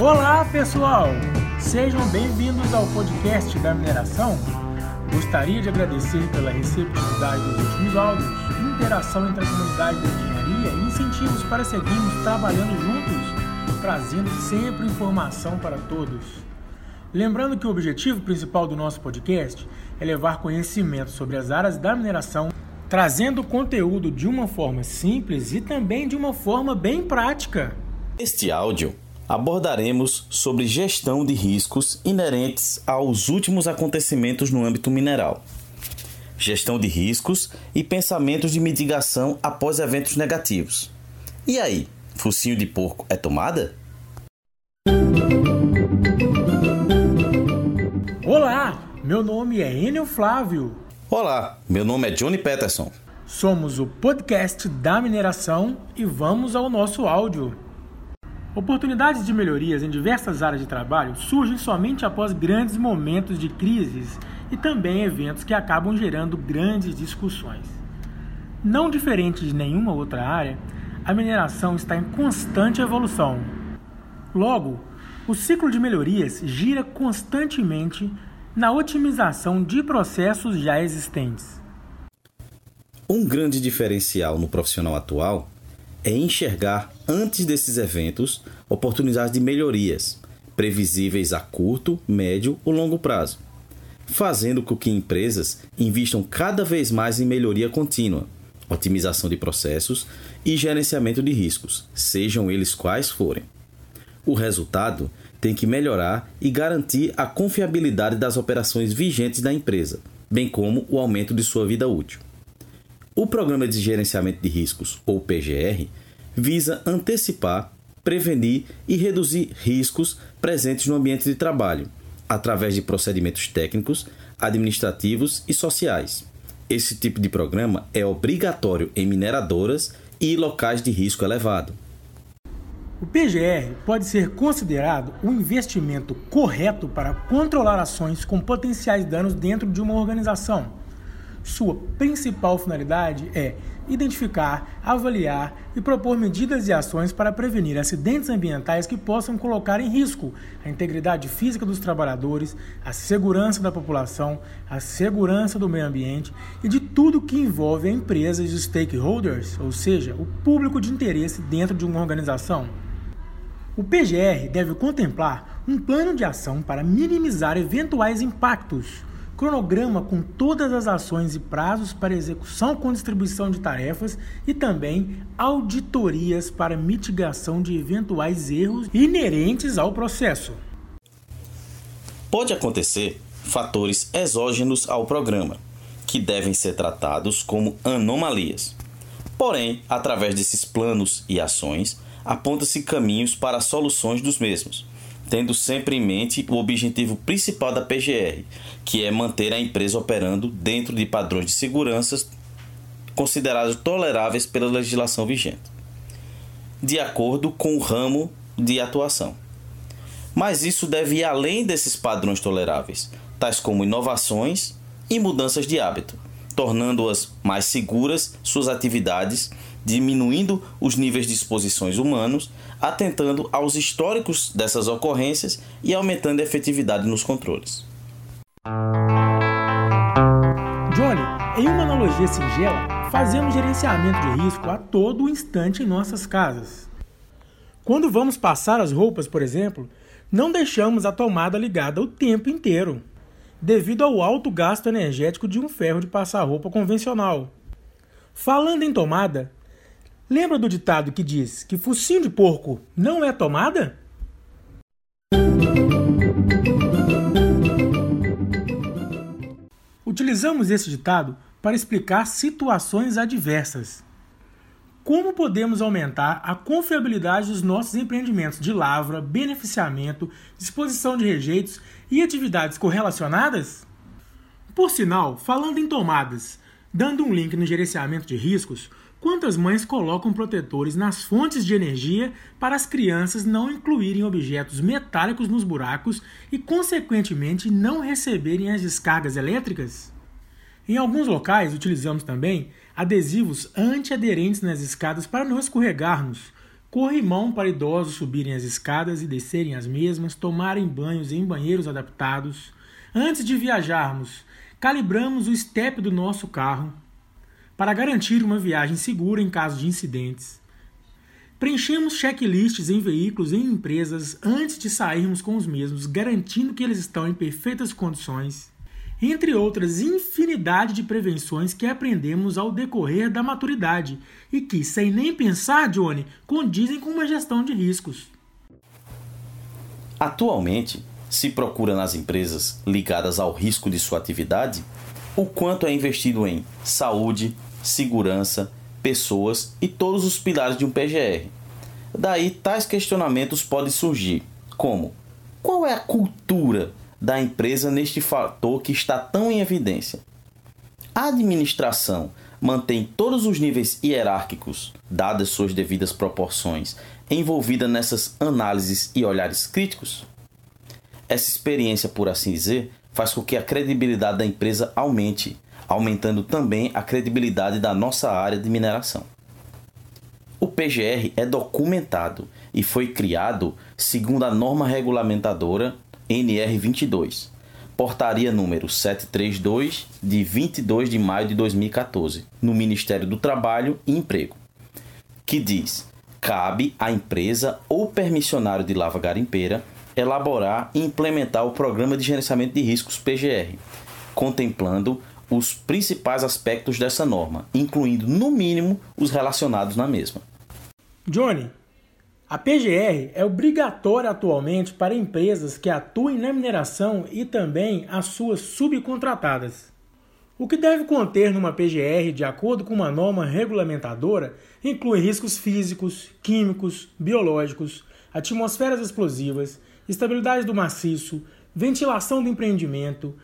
Olá, pessoal! Sejam bem-vindos ao podcast da mineração. Gostaria de agradecer pela receptividade dos últimos áudios, interação entre a comunidade da engenharia e incentivos para seguirmos trabalhando juntos, trazendo sempre informação para todos. Lembrando que o objetivo principal do nosso podcast é levar conhecimento sobre as áreas da mineração, trazendo conteúdo de uma forma simples e também de uma forma bem prática. Este áudio abordaremos sobre gestão de riscos inerentes aos últimos acontecimentos no âmbito mineral, gestão de riscos e pensamentos de mitigação após eventos negativos. E aí, focinho de porco é tomada? Olá, meu nome é Enio Flávio. Olá, meu nome é Johnny Peterson. Somos o podcast da mineração e vamos ao nosso áudio. Oportunidades de melhorias em diversas áreas de trabalho surgem somente após grandes momentos de crises e também eventos que acabam gerando grandes discussões. Não diferente de nenhuma outra área, a mineração está em constante evolução. Logo, o ciclo de melhorias gira constantemente na otimização de processos já existentes. Um grande diferencial no profissional atual é enxergar, antes desses eventos, oportunidades de melhorias, previsíveis a curto, médio ou longo prazo, fazendo com que empresas invistam cada vez mais em melhoria contínua, otimização de processos e gerenciamento de riscos, sejam eles quais forem. O resultado tem que melhorar e garantir a confiabilidade das operações vigentes da empresa, bem como o aumento de sua vida útil. O Programa de Gerenciamento de Riscos, ou PGR, visa antecipar, prevenir e reduzir riscos presentes no ambiente de trabalho, através de procedimentos técnicos, administrativos e sociais. Esse tipo de programa é obrigatório em mineradoras e locais de risco elevado. O PGR pode ser considerado um investimento correto para controlar ações com potenciais danos dentro de uma organização sua principal finalidade é identificar, avaliar e propor medidas e ações para prevenir acidentes ambientais que possam colocar em risco a integridade física dos trabalhadores, a segurança da população, a segurança do meio ambiente e de tudo que envolve a empresa e os stakeholders, ou seja, o público de interesse dentro de uma organização. O PGR deve contemplar um plano de ação para minimizar eventuais impactos cronograma com todas as ações e prazos para execução com distribuição de tarefas e também auditorias para mitigação de eventuais erros inerentes ao processo. Pode acontecer fatores exógenos ao programa, que devem ser tratados como anomalias. Porém, através desses planos e ações, aponta-se caminhos para soluções dos mesmos tendo sempre em mente o objetivo principal da PGR, que é manter a empresa operando dentro de padrões de segurança considerados toleráveis pela legislação vigente, de acordo com o ramo de atuação. Mas isso deve ir além desses padrões toleráveis, tais como inovações e mudanças de hábito, tornando-as mais seguras suas atividades diminuindo os níveis de exposições humanos, atentando aos históricos dessas ocorrências e aumentando a efetividade nos controles. Johnny, em uma analogia singela, fazemos gerenciamento de risco a todo instante em nossas casas. Quando vamos passar as roupas, por exemplo, não deixamos a tomada ligada o tempo inteiro, devido ao alto gasto energético de um ferro de passar roupa convencional. Falando em tomada, Lembra do ditado que diz que focinho de porco não é tomada? Utilizamos esse ditado para explicar situações adversas. Como podemos aumentar a confiabilidade dos nossos empreendimentos de lavra, beneficiamento, disposição de rejeitos e atividades correlacionadas? Por sinal, falando em tomadas, dando um link no gerenciamento de riscos, Quantas mães colocam protetores nas fontes de energia para as crianças não incluírem objetos metálicos nos buracos e, consequentemente, não receberem as descargas elétricas? Em alguns locais, utilizamos também adesivos antiaderentes nas escadas para não escorregarmos, corrimão para idosos subirem as escadas e descerem as mesmas, tomarem banhos em banheiros adaptados. Antes de viajarmos, calibramos o step do nosso carro para garantir uma viagem segura em caso de incidentes. Preenchemos checklists em veículos e em empresas antes de sairmos com os mesmos, garantindo que eles estão em perfeitas condições, entre outras infinidade de prevenções que aprendemos ao decorrer da maturidade e que, sem nem pensar, Johnny, condizem com uma gestão de riscos. Atualmente, se procura nas empresas ligadas ao risco de sua atividade o quanto é investido em saúde, segurança, pessoas e todos os pilares de um PGR. Daí, tais questionamentos podem surgir, como: qual é a cultura da empresa neste fator que está tão em evidência? A administração mantém todos os níveis hierárquicos, dadas suas devidas proporções, envolvida nessas análises e olhares críticos? Essa experiência, por assim dizer, faz com que a credibilidade da empresa aumente, aumentando também a credibilidade da nossa área de mineração. O PGR é documentado e foi criado segundo a norma regulamentadora NR22, portaria número 732 de 22 de maio de 2014, no Ministério do Trabalho e Emprego, que diz: cabe à empresa ou permissionário de lava garimpeira elaborar e implementar o Programa de Gerenciamento de Riscos PGR, contemplando os principais aspectos dessa norma, incluindo, no mínimo, os relacionados na mesma. Johnny, a PGR é obrigatória atualmente para empresas que atuem na mineração e também as suas subcontratadas. O que deve conter numa PGR, de acordo com uma norma regulamentadora, inclui riscos físicos, químicos, biológicos, atmosferas explosivas, estabilidade do maciço, ventilação do empreendimento,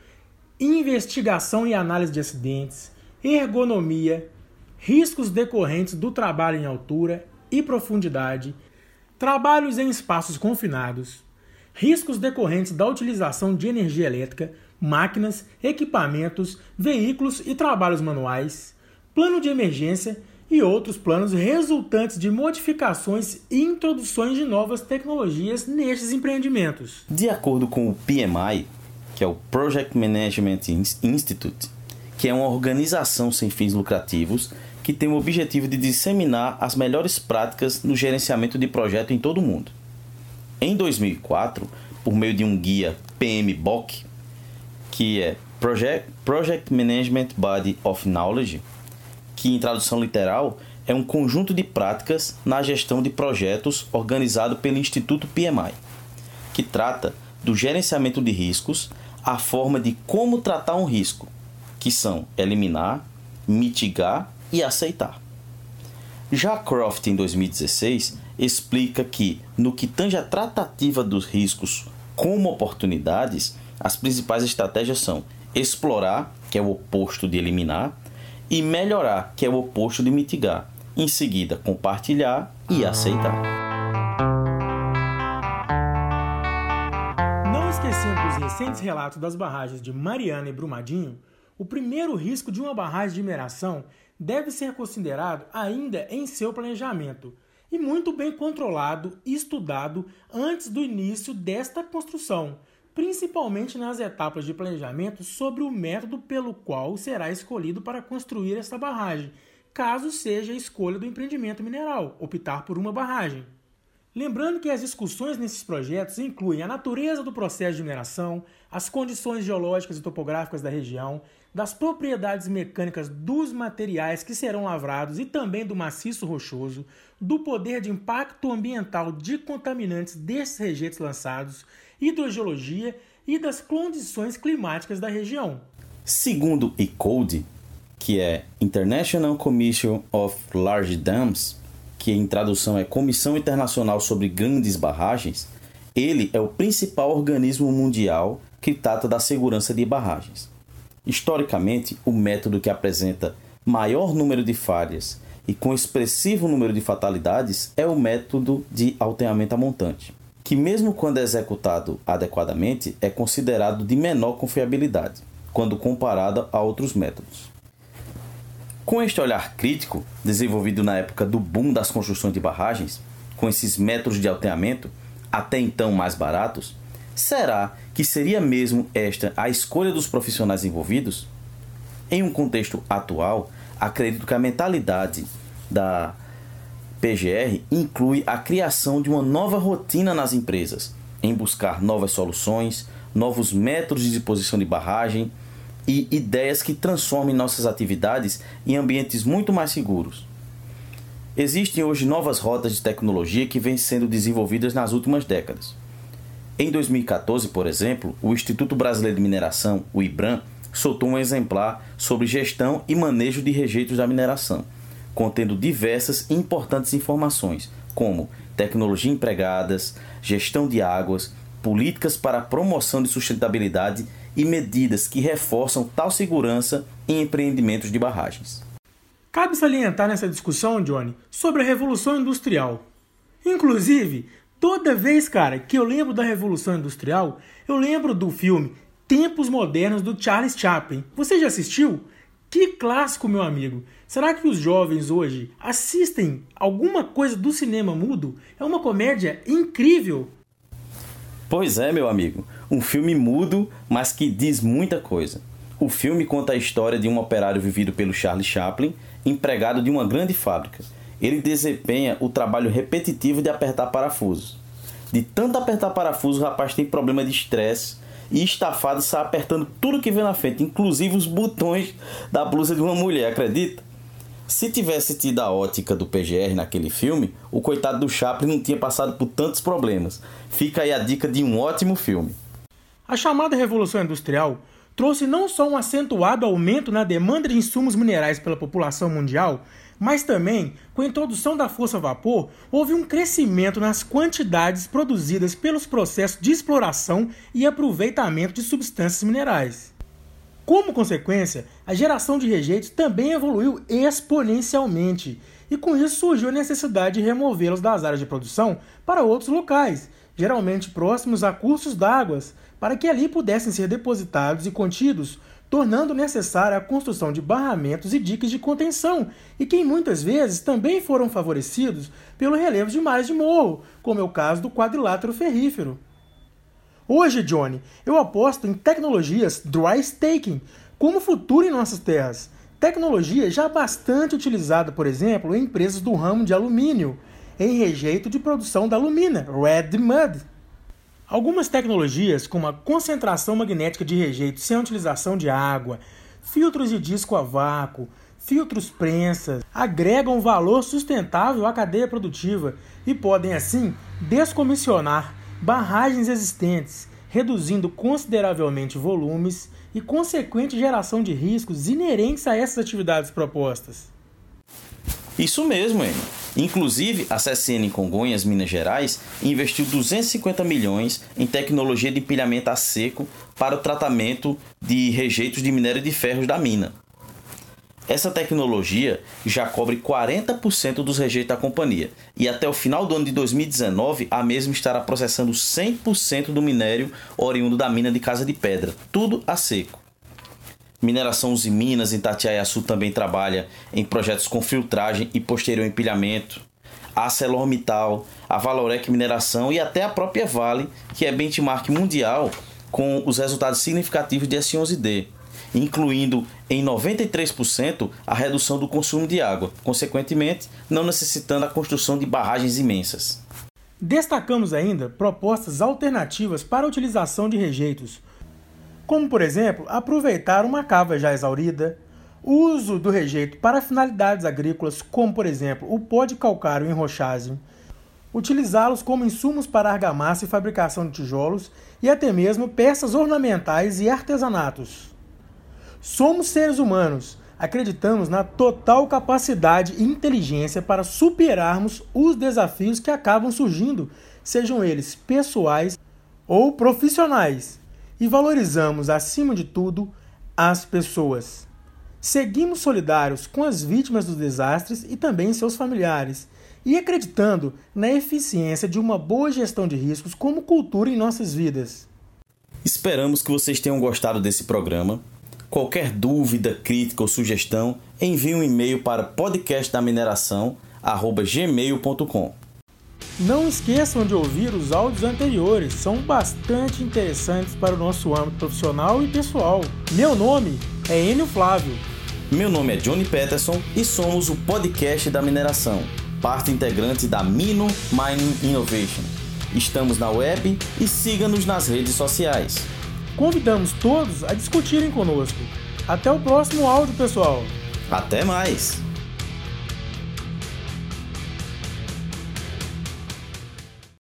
investigação e análise de acidentes, ergonomia, riscos decorrentes do trabalho em altura e profundidade, trabalhos em espaços confinados, riscos decorrentes da utilização de energia elétrica, máquinas, equipamentos, veículos e trabalhos manuais, plano de emergência e outros planos resultantes de modificações e introduções de novas tecnologias nestes empreendimentos. De acordo com o PMI, que é o Project Management Institute, que é uma organização sem fins lucrativos que tem o objetivo de disseminar as melhores práticas no gerenciamento de projeto em todo o mundo. Em 2004, por meio de um guia PMBOK, que é Project, Project Management Body of Knowledge, que em tradução literal é um conjunto de práticas na gestão de projetos organizado pelo Instituto PMI, que trata do gerenciamento de riscos a forma de como tratar um risco, que são eliminar, mitigar e aceitar. Já Croft, em 2016, explica que, no que tange a tratativa dos riscos como oportunidades, as principais estratégias são explorar, que é o oposto de eliminar, e melhorar, que é o oposto de mitigar. Em seguida, compartilhar e aceitar. esquecendo dos recentes relatos das barragens de Mariana e Brumadinho, o primeiro risco de uma barragem de mineração deve ser considerado ainda em seu planejamento e muito bem controlado e estudado antes do início desta construção, principalmente nas etapas de planejamento sobre o método pelo qual será escolhido para construir esta barragem, caso seja a escolha do empreendimento mineral, optar por uma barragem. Lembrando que as discussões nesses projetos incluem a natureza do processo de mineração, as condições geológicas e topográficas da região, das propriedades mecânicas dos materiais que serão lavrados e também do maciço rochoso, do poder de impacto ambiental de contaminantes desses rejeitos lançados, hidrogeologia e das condições climáticas da região. Segundo ICODE, que é International Commission of Large Dams, que em tradução é Comissão Internacional sobre Grandes Barragens, ele é o principal organismo mundial que trata da segurança de barragens. Historicamente, o método que apresenta maior número de falhas e com expressivo número de fatalidades é o método de alteamento a montante, que, mesmo quando é executado adequadamente, é considerado de menor confiabilidade, quando comparado a outros métodos. Com este olhar crítico, desenvolvido na época do boom das construções de barragens, com esses métodos de alteamento, até então mais baratos, será que seria mesmo esta a escolha dos profissionais envolvidos? Em um contexto atual, acredito que a mentalidade da PGR inclui a criação de uma nova rotina nas empresas, em buscar novas soluções, novos métodos de disposição de barragem e ideias que transformem nossas atividades em ambientes muito mais seguros. Existem hoje novas rotas de tecnologia que vêm sendo desenvolvidas nas últimas décadas. Em 2014, por exemplo, o Instituto Brasileiro de Mineração, o IBRAM, soltou um exemplar sobre gestão e manejo de rejeitos da mineração, contendo diversas importantes informações, como tecnologia empregadas, gestão de águas, políticas para a promoção de sustentabilidade e medidas que reforçam tal segurança em empreendimentos de barragens. Cabe salientar nessa discussão, Johnny, sobre a Revolução Industrial. Inclusive, toda vez, cara, que eu lembro da Revolução Industrial, eu lembro do filme Tempos Modernos do Charles Chaplin. Você já assistiu? Que clássico, meu amigo! Será que os jovens hoje assistem alguma coisa do cinema mudo? É uma comédia incrível. Pois é, meu amigo. Um filme mudo, mas que diz muita coisa. O filme conta a história de um operário vivido pelo Charles Chaplin empregado de uma grande fábrica. Ele desempenha o trabalho repetitivo de apertar parafusos. De tanto apertar parafusos, o rapaz tem problema de estresse e estafado sai apertando tudo que vê na frente, inclusive os botões da blusa de uma mulher, acredita? Se tivesse tido a ótica do PGR naquele filme, o coitado do Chaplin não tinha passado por tantos problemas. Fica aí a dica de um ótimo filme. A chamada Revolução Industrial trouxe não só um acentuado aumento na demanda de insumos minerais pela população mundial, mas também, com a introdução da força a vapor, houve um crescimento nas quantidades produzidas pelos processos de exploração e aproveitamento de substâncias minerais. Como consequência, a geração de rejeitos também evoluiu exponencialmente, e com isso surgiu a necessidade de removê-los das áreas de produção para outros locais, geralmente próximos a cursos d'água, para que ali pudessem ser depositados e contidos, tornando necessária a construção de barramentos e diques de contenção, e que muitas vezes também foram favorecidos pelo relevo de mares de morro, como é o caso do quadrilátero ferrífero. Hoje, Johnny, eu aposto em tecnologias dry staking como futuro em nossas terras. Tecnologia já bastante utilizada, por exemplo, em empresas do ramo de alumínio, em rejeito de produção da alumina, Red Mud. Algumas tecnologias, como a concentração magnética de rejeito sem a utilização de água, filtros de disco a vácuo, filtros prensas, agregam valor sustentável à cadeia produtiva e podem, assim, descomissionar barragens existentes, reduzindo consideravelmente volumes e consequente geração de riscos inerentes a essas atividades propostas. Isso mesmo, Enio. Inclusive, a CSN em Congonhas, Minas Gerais, investiu 250 milhões em tecnologia de empilhamento a seco para o tratamento de rejeitos de minério de ferros da mina. Essa tecnologia já cobre 40% dos rejeitos da companhia e até o final do ano de 2019 a mesma estará processando 100% do minério oriundo da mina de Casa de Pedra, tudo a seco. Mineração Uzi Minas, em Itatiaiaçu, também trabalha em projetos com filtragem e posterior empilhamento. A ArcelorMittal, a Valorec Mineração e até a própria Vale, que é benchmark mundial com os resultados significativos de S11D, incluindo em 93% a redução do consumo de água, consequentemente, não necessitando a construção de barragens imensas. Destacamos ainda propostas alternativas para a utilização de rejeitos, como por exemplo aproveitar uma cava já exaurida, uso do rejeito para finalidades agrícolas, como por exemplo o pó de calcário em rochagem, utilizá-los como insumos para argamassa e fabricação de tijolos e até mesmo peças ornamentais e artesanatos. Somos seres humanos, acreditamos na total capacidade e inteligência para superarmos os desafios que acabam surgindo, sejam eles pessoais ou profissionais e valorizamos, acima de tudo, as pessoas. Seguimos solidários com as vítimas dos desastres e também seus familiares, e acreditando na eficiência de uma boa gestão de riscos como cultura em nossas vidas. Esperamos que vocês tenham gostado desse programa. Qualquer dúvida, crítica ou sugestão, envie um e-mail para podcastdamineração@gmail.com. Não esqueçam de ouvir os áudios anteriores, são bastante interessantes para o nosso âmbito profissional e pessoal. Meu nome é Enio Flávio. Meu nome é Johnny Peterson e somos o podcast da mineração, parte integrante da Mino Mining Innovation. Estamos na web e siga-nos nas redes sociais. Convidamos todos a discutirem conosco. Até o próximo áudio, pessoal. Até mais!